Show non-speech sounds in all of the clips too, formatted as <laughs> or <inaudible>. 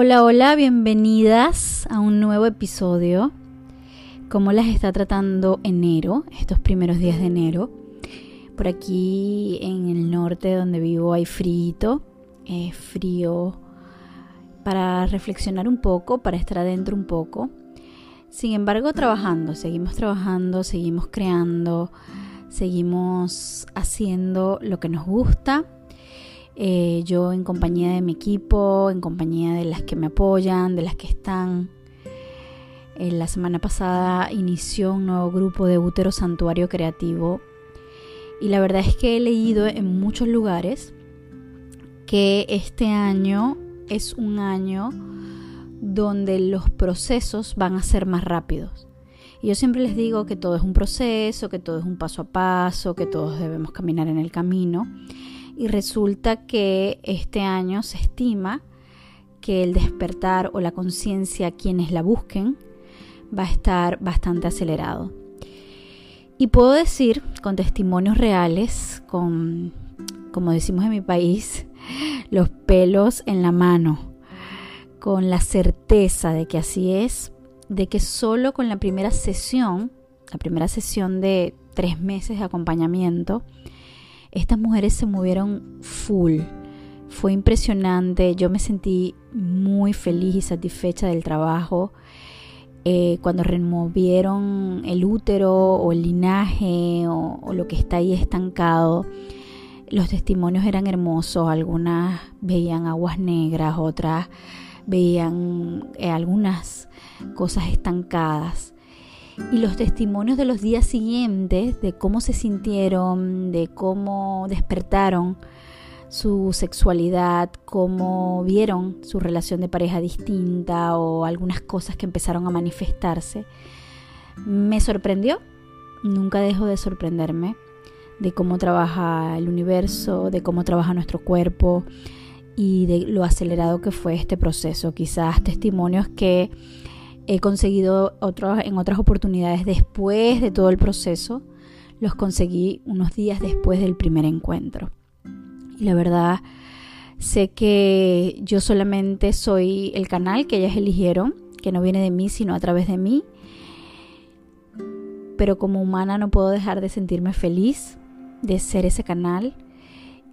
Hola, hola, bienvenidas a un nuevo episodio. ¿Cómo las está tratando enero, estos primeros días de enero? Por aquí en el norte donde vivo hay frío, es frío para reflexionar un poco, para estar adentro un poco. Sin embargo, trabajando, seguimos trabajando, seguimos creando, seguimos haciendo lo que nos gusta eh, yo en compañía de mi equipo, en compañía de las que me apoyan, de las que están. Eh, la semana pasada inició un nuevo grupo de útero santuario creativo y la verdad es que he leído en muchos lugares que este año es un año donde los procesos van a ser más rápidos. Y yo siempre les digo que todo es un proceso, que todo es un paso a paso, que todos debemos caminar en el camino y resulta que este año se estima que el despertar o la conciencia quienes la busquen va a estar bastante acelerado. Y puedo decir con testimonios reales, con, como decimos en mi país, <laughs> los pelos en la mano, con la certeza de que así es, de que solo con la primera sesión, la primera sesión de tres meses de acompañamiento, estas mujeres se movieron full. Fue impresionante, yo me sentí muy feliz y satisfecha del trabajo. Eh, cuando removieron el útero o el linaje o, lo que está ahí estancado, los testimonios eran hermosos. Algunas veían aguas negras, otras veían eh, algunas cosas estancadas y los testimonios de los días siguientes, de cómo se sintieron, de cómo despertaron su sexualidad, cómo vieron su relación de pareja distinta o algunas cosas que empezaron a manifestarse, me sorprendió. Nunca dejo de sorprenderme de cómo trabaja el universo, de cómo trabaja nuestro cuerpo y de lo acelerado que fue este proceso. Quizás testimonios que he conseguido en otras oportunidades después de todo el proceso. Los conseguí unos días después del primer encuentro. Y la verdad, sé que yo solamente soy el canal que ellas eligieron, que no viene de mí, sino a través de mí. Pero como humana no puedo dejar de sentirme feliz de ser ese canal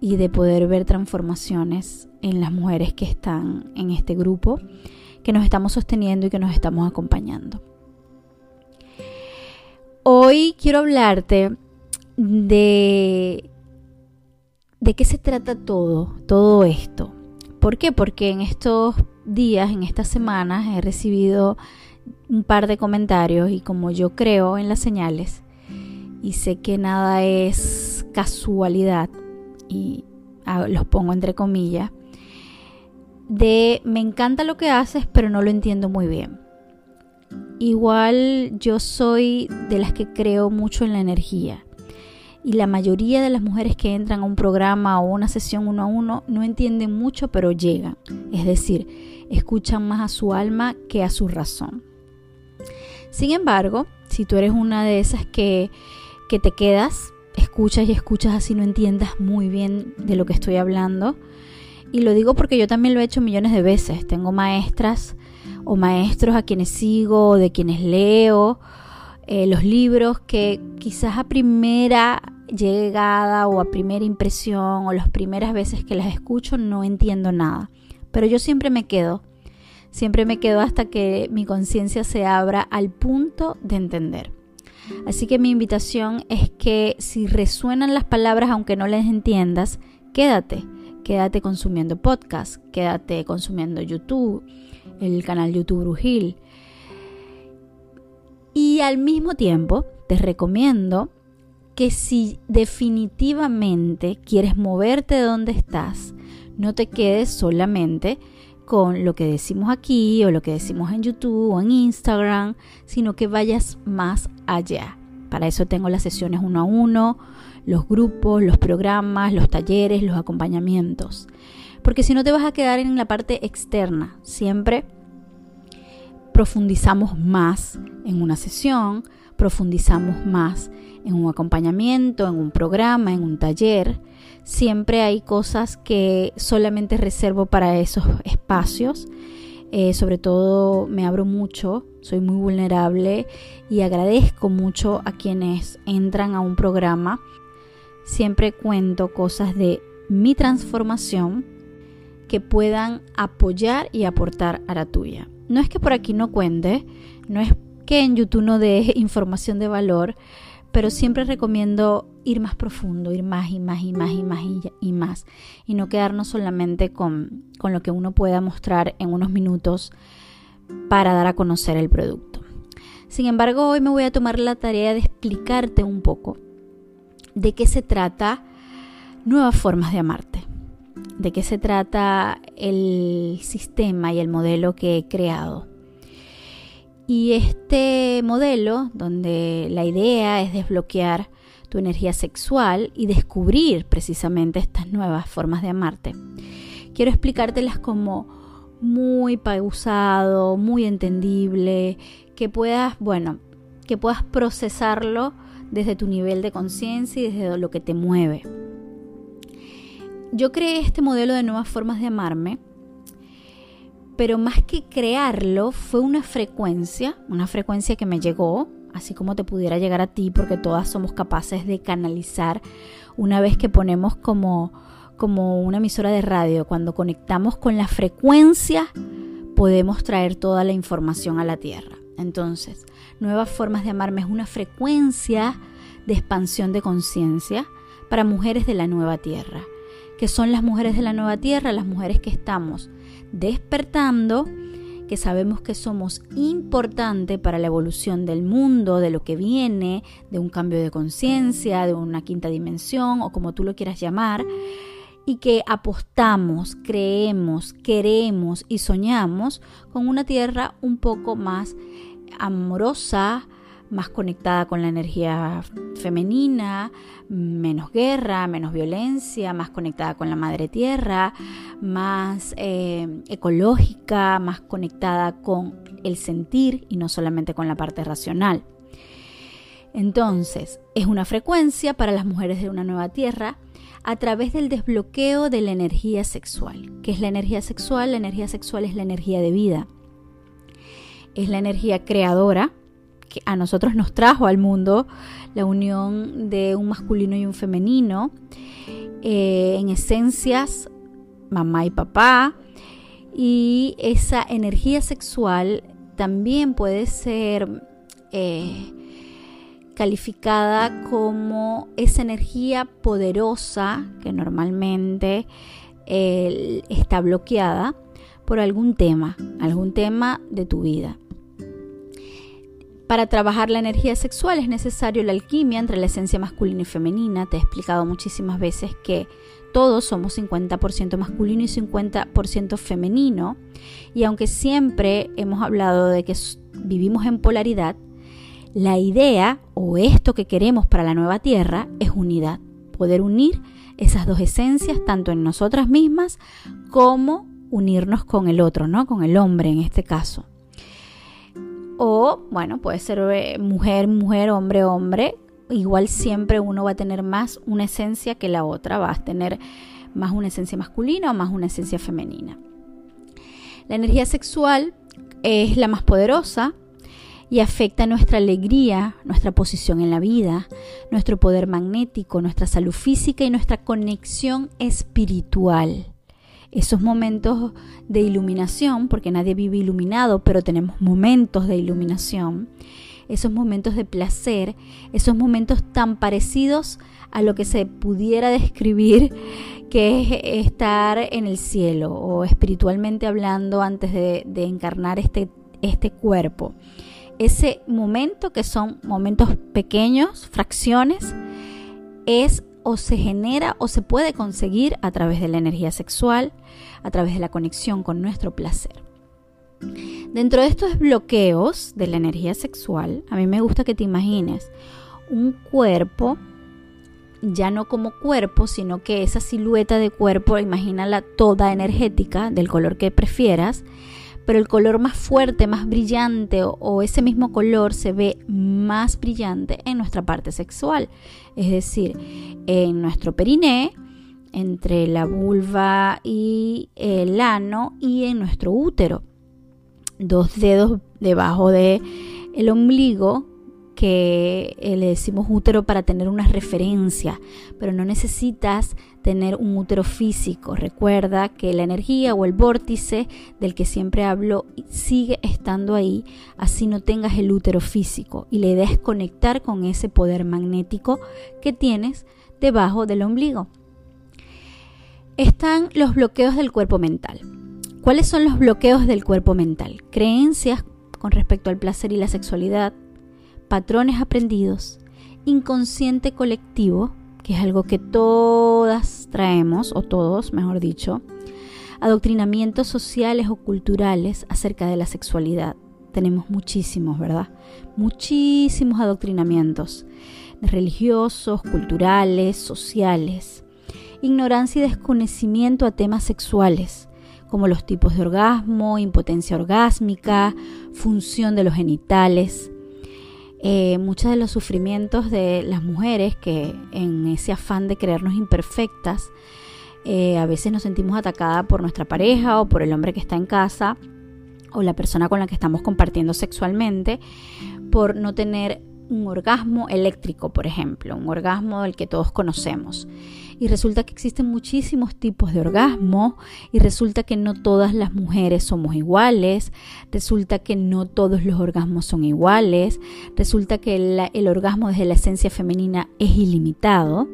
y de poder ver transformaciones en las mujeres que están en este grupo que nos estamos sosteniendo y que nos estamos acompañando. Hoy quiero hablarte de de qué se trata todo, todo esto. ¿Por qué? Porque en estos días, en estas semanas, he recibido un par de comentarios y como yo creo en las señales y sé que nada es casualidad y los pongo entre comillas, de me encanta lo que haces, pero no lo entiendo muy bien. Igual yo soy de las que creo mucho en la energía. Y la mayoría de las mujeres que entran a un programa o una sesión uno a uno no entienden mucho, pero llegan. Es decir, escuchan más a su alma que a su razón. Sin embargo, si tú eres una de esas que, que te quedas, escuchas y escuchas así no entiendas muy bien de lo que estoy hablando, y lo digo porque yo también lo he hecho millones de veces. Tengo maestras o maestros a quienes sigo, de quienes leo eh, los libros que quizás a primera llegada o a primera impresión o las primeras veces que las escucho no entiendo nada. Pero yo siempre me quedo, siempre me quedo hasta que mi conciencia se abra al punto de entender. Así que mi invitación es que si resuenan las palabras aunque no las entiendas, quédate quédate consumiendo podcast, quédate consumiendo YouTube, el canal YouTube Brujil. Y al mismo tiempo te recomiendo que si definitivamente quieres moverte de donde estás, no te quedes solamente con lo que decimos aquí o lo que decimos en YouTube o en Instagram, sino que vayas más allá. Para eso tengo las sesiones uno a uno, los grupos, los programas, los talleres, los acompañamientos. Porque si no te vas a quedar en la parte externa, siempre profundizamos más en una sesión, profundizamos más en un acompañamiento, en un programa, en un taller. Siempre hay cosas que solamente reservo para esos espacios Eh, sobre todo me abro mucho, soy muy vulnerable y agradezco mucho a quienes entran a un programa. Siempre cuento cosas de mi transformación que puedan apoyar y aportar a la tuya. No es que por aquí no cuente, no es que en YouTube no dé <laughs> información de valor, pero siempre recomiendo ir más profundo, ir más y más y más y más y, más, y no quedarnos solamente con, con lo que uno pueda mostrar en unos minutos para dar a conocer el producto. Sin embargo, hoy me voy a tomar la tarea de explicarte un poco de qué se trata nuevas formas de amarte, de qué se trata el sistema y el modelo que he creado y este modelo, donde la idea es desbloquear tu energía sexual y descubrir precisamente estas nuevas formas de amarte, quiero explicártelas como muy pausado, muy entendible, que puedas, bueno, que puedas procesarlo desde tu nivel de conciencia y desde lo que te mueve. Yo creé este modelo de nuevas formas de amarme pero más que crearlo fue una frecuencia, una frecuencia que me llegó, así como te pudiera llegar a ti, porque todas somos capaces de canalizar una vez que ponemos como, como una emisora de radio, cuando conectamos con la frecuencia, podemos traer toda la información a la Tierra. Entonces, Nuevas Formas de Amarme es una frecuencia de expansión de conciencia para mujeres de la nueva Tierra, que son las mujeres de la nueva Tierra, las mujeres que estamos despertando, que sabemos que somos importante para la evolución del mundo, de lo que viene, de un cambio de conciencia, de una quinta dimensión o como tú lo quieras llamar, y que apostamos, creemos, queremos y soñamos con una tierra un poco más amorosa, más conectada con la energía femenina, menos guerra, menos violencia, más conectada con la madre tierra, más eh, ecológica, más conectada con el sentir y no solamente con la parte racional. Entonces, es una frecuencia para las mujeres de una nueva tierra a través del desbloqueo de la energía sexual. ¿Qué es la energía sexual? La energía sexual es la energía de vida. Es la energía creadora, que a nosotros nos trajo al mundo la unión de un masculino y un femenino, eh, en esencias, mamá y papá, y esa energía sexual también puede ser eh, calificada como esa energía poderosa que normalmente eh, está bloqueada por algún tema, algún tema de tu vida. Para trabajar la energía sexual es necesario la alquimia entre la esencia masculina y femenina. Te he explicado muchísimas veces que todos somos 50% masculino y 50% femenino. Y aunque siempre hemos hablado de que vivimos en polaridad, la idea o esto que queremos para la nueva Tierra es unidad. Poder unir esas dos esencias tanto en nosotras mismas como unirnos con el otro, ¿no? Con el hombre en este caso. O, bueno, puede ser eh, mujer, mujer, hombre, hombre. Igual siempre uno va a tener más una esencia que la otra. Va a tener más una esencia masculina o más una esencia femenina. La energía sexual es la más poderosa y afecta nuestra alegría, nuestra posición en la vida, nuestro poder magnético, nuestra salud física y nuestra conexión espiritual esos momentos de iluminación, porque nadie vive iluminado, pero tenemos momentos de iluminación, esos momentos de placer, esos momentos tan parecidos a lo que se pudiera describir que es estar en el cielo o espiritualmente hablando antes de, encarnar este, este cuerpo. Ese momento, que son momentos pequeños, fracciones, es o se genera o se puede conseguir a través de la energía sexual, a través de la conexión con nuestro placer. Dentro de estos bloqueos de la energía sexual, a mí me gusta que te imagines un cuerpo, ya no como cuerpo, sino que esa silueta de cuerpo, imagínala toda energética, del color que prefieras, pero el color más fuerte, más brillante o, ese mismo color se ve más brillante en nuestra parte sexual, es decir, en nuestro periné, entre la vulva y el ano y en nuestro útero. dos dedos debajo de el ombligo que eh, le decimos útero para tener una referencia, pero no necesitas tener un útero físico. Recuerda que la energía o el vórtice del que siempre hablo sigue estando ahí, así no tengas el útero físico. Y la idea es conectar con ese poder magnético que tienes debajo del ombligo. Están los bloqueos del cuerpo mental. ¿Cuáles son los bloqueos del cuerpo mental? Creencias con respecto al placer y la sexualidad, patrones aprendidos, inconsciente colectivo, que es algo que todas traemos, o todos, mejor dicho, adoctrinamientos sociales o culturales acerca de la sexualidad. Tenemos muchísimos, ¿verdad? Muchísimos adoctrinamientos religiosos, culturales, sociales. Ignorancia y desconocimiento a temas sexuales, como los tipos de orgasmo, impotencia orgásmica, función de los genitales, eh, muchos de los sufrimientos de las mujeres que en ese afán de creernos imperfectas, eh, a veces nos sentimos atacadas por nuestra pareja o por el hombre que está en casa o la persona con la que estamos compartiendo sexualmente por no tener un orgasmo eléctrico, por ejemplo, un orgasmo del que todos conocemos y resulta que existen muchísimos tipos de orgasmo y resulta que no todas las mujeres somos iguales, resulta que no todos los orgasmos son iguales, resulta que el, orgasmo desde la esencia femenina es ilimitado.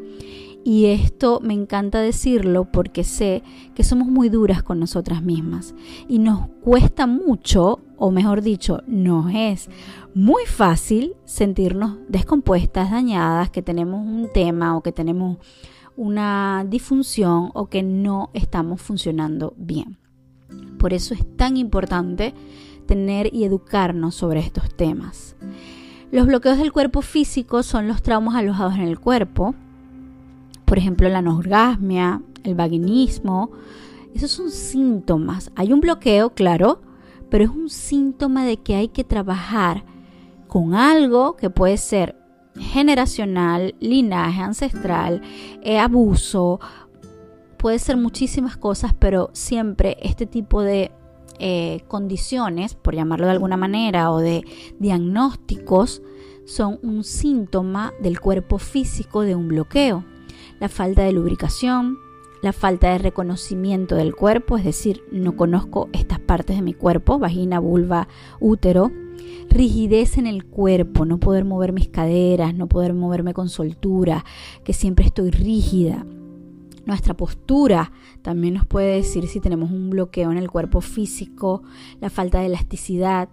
Y esto me encanta decirlo porque sé que somos muy duras con nosotras mismas y nos cuesta mucho, o mejor dicho, nos es muy fácil sentirnos descompuestas, dañadas, que tenemos un tema o que tenemos una disfunción o que no estamos funcionando bien. Por eso es tan importante tener y educarnos sobre estos temas. Los bloqueos del cuerpo físico son los traumas alojados en el cuerpo, por ejemplo la anorgasmia, el vaginismo, esos son síntomas. Hay un bloqueo, claro, pero es un síntoma de que hay que trabajar con algo que puede ser generacional, linaje ancestral, eh, abuso, puede ser muchísimas cosas, pero siempre este tipo de eh, condiciones, por llamarlo de alguna manera, o de diagnósticos, son un síntoma del cuerpo físico de un bloqueo. La falta de lubricación, la falta de reconocimiento del cuerpo, es decir, no conozco estas partes de mi cuerpo, vagina, vulva, útero, rigidez en el cuerpo, no poder mover mis caderas, no poder moverme con soltura, que siempre estoy rígida. Nuestra postura también nos puede decir si tenemos un bloqueo en el cuerpo físico, la falta de elasticidad,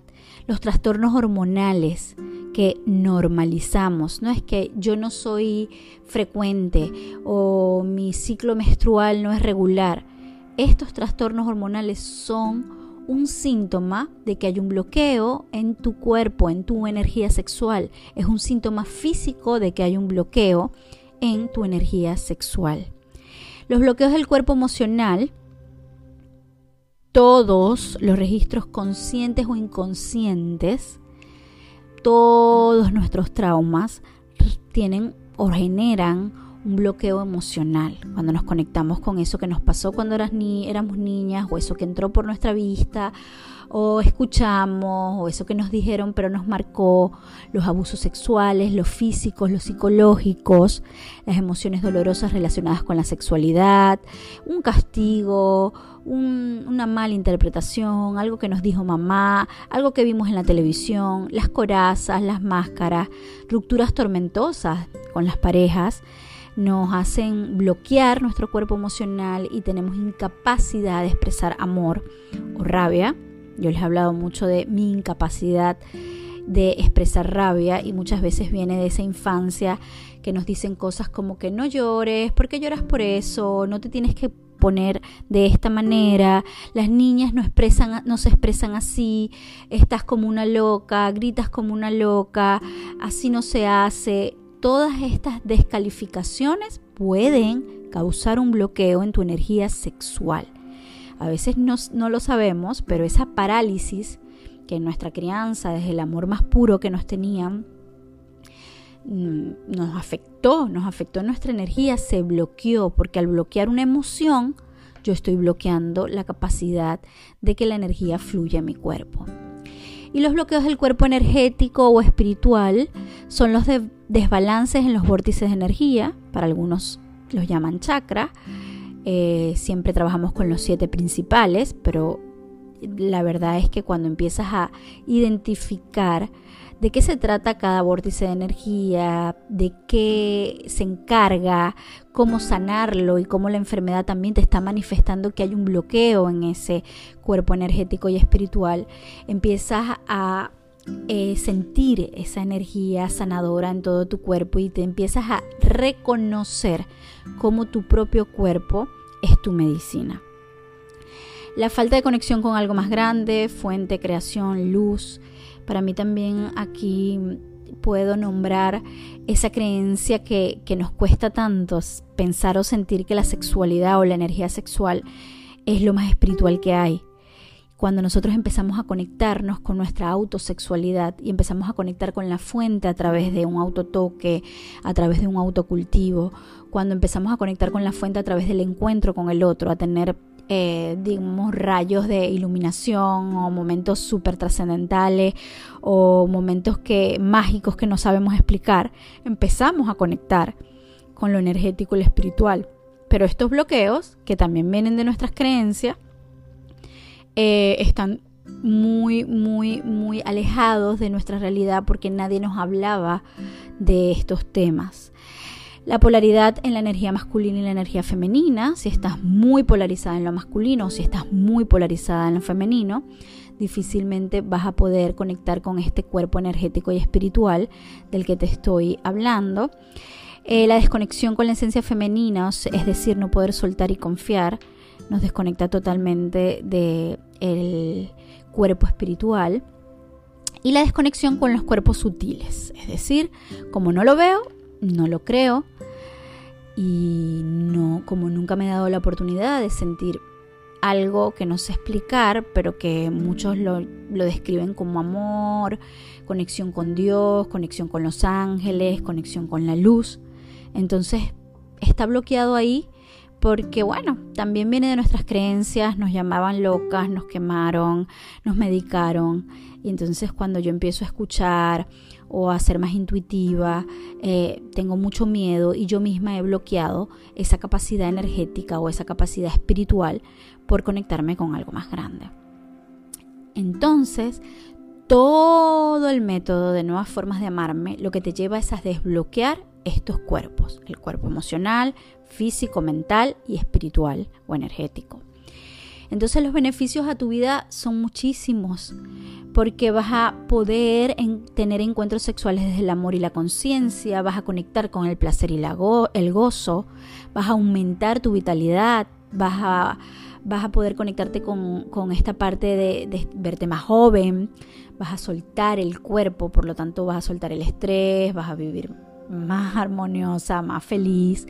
los trastornos hormonales que normalizamos. No es que yo no soy frecuente o mi ciclo menstrual no es regular. Estos trastornos hormonales son un síntoma de que hay un bloqueo en tu cuerpo, en tu energía sexual. Es un síntoma físico de que hay un bloqueo en tu energía sexual. Los bloqueos del cuerpo emocional, todos los registros conscientes o inconscientes, todos nuestros traumas tienen o generan un bloqueo emocional, cuando nos conectamos con eso que nos pasó cuando eras ni, éramos niñas, o eso que entró por nuestra vista, o escuchamos, o eso que nos dijeron pero nos marcó, los abusos sexuales, los físicos, los psicológicos, las emociones dolorosas relacionadas con la sexualidad, un castigo, una mala interpretación, algo que nos dijo mamá, algo que vimos en la televisión, las corazas, las máscaras, rupturas tormentosas con las parejas nos hacen bloquear nuestro cuerpo emocional y tenemos incapacidad de expresar amor o rabia. Yo les he hablado mucho de mi incapacidad de expresar rabia y muchas veces viene de esa infancia que nos dicen cosas como que no llores, porque lloras por eso? No te tienes que poner de esta manera, las niñas no expresan no se expresan así, estás como una loca, gritas como una loca, así no se hace todas estas descalificaciones pueden causar un bloqueo en tu energía sexual. A veces no, lo sabemos, pero esa parálisis que en nuestra crianza, desde el amor más puro que nos tenían, mm, nos afectó, nos afectó nuestra energía, se bloqueó, porque al bloquear una emoción, yo estoy bloqueando la capacidad de que la energía fluya en mi cuerpo. Y los bloqueos del cuerpo energético o espiritual son los desbalances en los vórtices de energía, para algunos los llaman chakra. Eh, siempre trabajamos con los siete principales, pero la verdad es que cuando empiezas a identificar de qué se trata cada vórtice de energía, de qué se encarga, cómo sanarlo y cómo la enfermedad también te está manifestando que hay un bloqueo en ese cuerpo energético y espiritual, empiezas a eh, sentir esa energía sanadora en todo tu cuerpo y te empiezas a reconocer cómo tu propio cuerpo es tu medicina. La falta de conexión con algo más grande, fuente, creación, luz, para mí también aquí puedo nombrar esa creencia que, nos cuesta tanto pensar o sentir que la sexualidad o la energía sexual es lo más espiritual que hay. Cuando nosotros empezamos a conectarnos con nuestra autosexualidad y empezamos a conectar con la fuente a través de un autotoque, a través de un autocultivo, cuando empezamos a conectar con la fuente a través del encuentro con el otro, a tener eh, digamos, rayos de iluminación o momentos súper trascendentales o momentos que, mágicos que no sabemos explicar, empezamos a conectar con lo energético y lo espiritual. Pero estos bloqueos, que también vienen de nuestras creencias, eh, están muy, muy, muy alejados de nuestra realidad porque nadie nos hablaba de estos temas. La polaridad en la energía masculina y la energía femenina, si estás muy polarizada en lo masculino o si estás muy polarizada en lo femenino, difícilmente vas a poder conectar con este cuerpo energético y espiritual del que te estoy hablando. Eh, la desconexión con la esencia femenina, es decir, no poder soltar y confiar, nos desconecta totalmente del cuerpo espiritual. Y la desconexión con los cuerpos sutiles, es decir, como no lo veo, no lo creo y no, como nunca me he dado la oportunidad de sentir algo que no sé explicar, pero que muchos lo, lo, describen como amor, conexión con Dios, conexión con los ángeles, conexión con la luz. Entonces está bloqueado ahí porque bueno, también viene de nuestras creencias, nos llamaban locas, nos quemaron, nos medicaron. Y entonces cuando yo empiezo a escuchar o a ser más intuitiva, eh, tengo mucho miedo y yo misma he bloqueado esa capacidad energética o esa capacidad espiritual por conectarme con algo más grande. Entonces, todo el método de nuevas formas de amarme lo que te lleva es a desbloquear estos cuerpos, el cuerpo emocional, físico, mental y espiritual o energético. Entonces los beneficios a tu vida son muchísimos porque vas a poder tener encuentros sexuales desde el amor y la conciencia, vas a conectar con el placer y el gozo, vas a aumentar tu vitalidad, vas a, vas a poder conectarte con, esta parte de, de, verte más joven, vas a soltar el cuerpo, por lo tanto vas a soltar el estrés, vas a vivir más armoniosa, más feliz.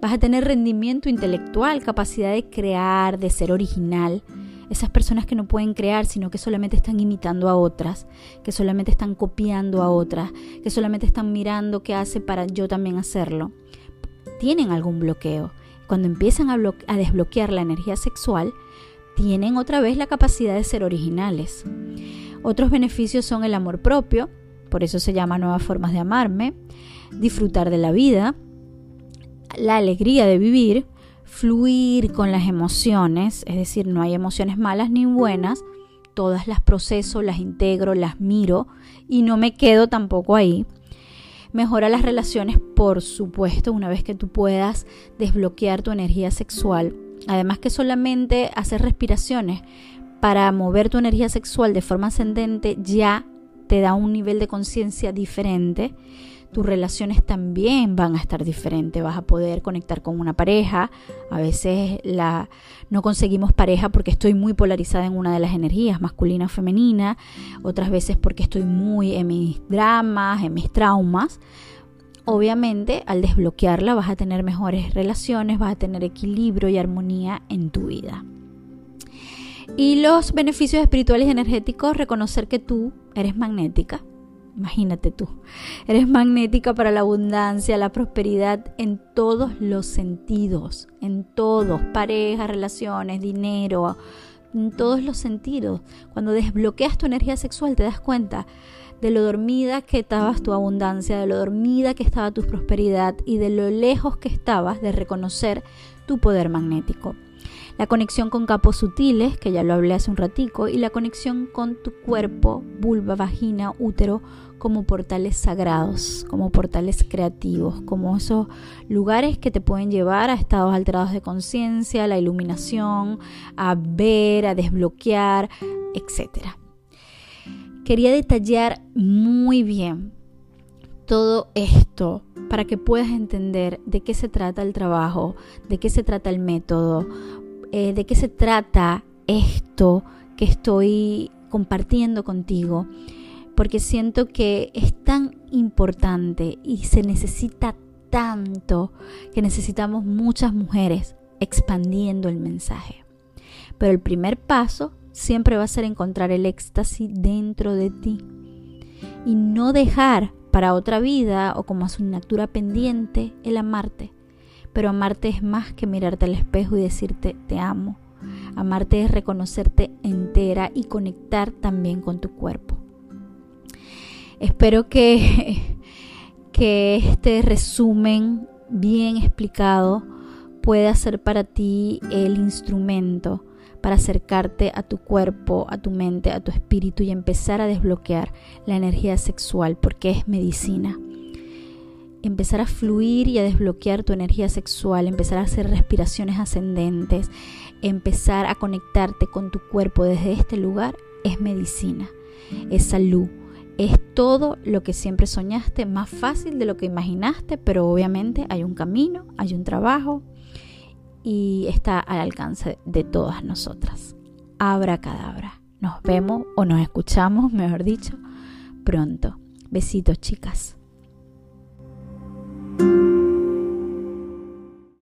Vas a tener rendimiento intelectual, capacidad de crear, de ser original. Esas personas que no pueden crear, sino que solamente están imitando a otras, que solamente están copiando a otras, que solamente están mirando qué hace para yo también hacerlo, tienen algún bloqueo. Cuando empiezan a, a desbloquear la energía sexual, tienen otra vez la capacidad de ser originales. Otros beneficios son el amor propio, por eso se llama nuevas formas de amarme, disfrutar de la vida, la alegría de vivir, fluir con las emociones, es decir, no hay emociones malas ni buenas, todas las proceso, las integro, las miro y no me quedo tampoco ahí. Mejora las relaciones, por supuesto, una vez que tú puedas desbloquear tu energía sexual. Además que solamente hacer respiraciones para mover tu energía sexual de forma ascendente ya te da un nivel de conciencia diferente tus relaciones también van a estar diferentes. Vas a poder conectar con una pareja. A veces la, no conseguimos pareja porque estoy muy polarizada en una de las energías, masculina o femenina. Otras veces porque estoy muy en mis dramas, en mis traumas. Obviamente, al desbloquearla vas a tener mejores relaciones, vas a tener equilibrio y armonía en tu vida. Y los beneficios espirituales y energéticos, reconocer que tú eres magnética, Imagínate tú. Eres magnética para la abundancia, la prosperidad en todos los sentidos, en todos, parejas, relaciones, dinero, en todos los sentidos. Cuando desbloqueas tu energía sexual te das cuenta de lo dormida que estabas tu abundancia, de lo dormida que estaba tu prosperidad y de lo lejos que estabas de reconocer tu poder magnético la conexión con capos sutiles, que ya lo hablé hace un ratico, y la conexión con tu cuerpo, vulva, vagina, útero, como portales sagrados, como portales creativos, como esos lugares que te pueden llevar a estados alterados de conciencia, la iluminación, a ver, a desbloquear, etc. Quería detallar muy bien todo esto para que puedas entender de qué se trata el trabajo, de qué se trata el método, eh, de qué se trata esto que estoy compartiendo contigo, porque siento que es tan importante y se necesita tanto que necesitamos muchas mujeres expandiendo el mensaje. Pero el primer paso siempre va a ser encontrar el éxtasis dentro de ti y no dejar para otra vida o como asignatura pendiente el amarte pero amarte es más que mirarte al espejo y decirte te amo. Amarte es reconocerte entera y conectar también con tu cuerpo. Espero que, <laughs> que este resumen bien explicado pueda ser para ti el instrumento para acercarte a tu cuerpo, a tu mente, a tu espíritu y empezar a desbloquear la energía sexual porque es medicina empezar a fluir y a desbloquear tu energía sexual, empezar a hacer respiraciones ascendentes, empezar a conectarte con tu cuerpo desde este lugar, es medicina, es salud, es todo lo que siempre soñaste, más fácil de lo que imaginaste, pero obviamente hay un camino, hay un trabajo y está al alcance de todas nosotras. Abra cadabra. Nos vemos o nos escuchamos, mejor dicho, pronto. Besitos, chicas. you.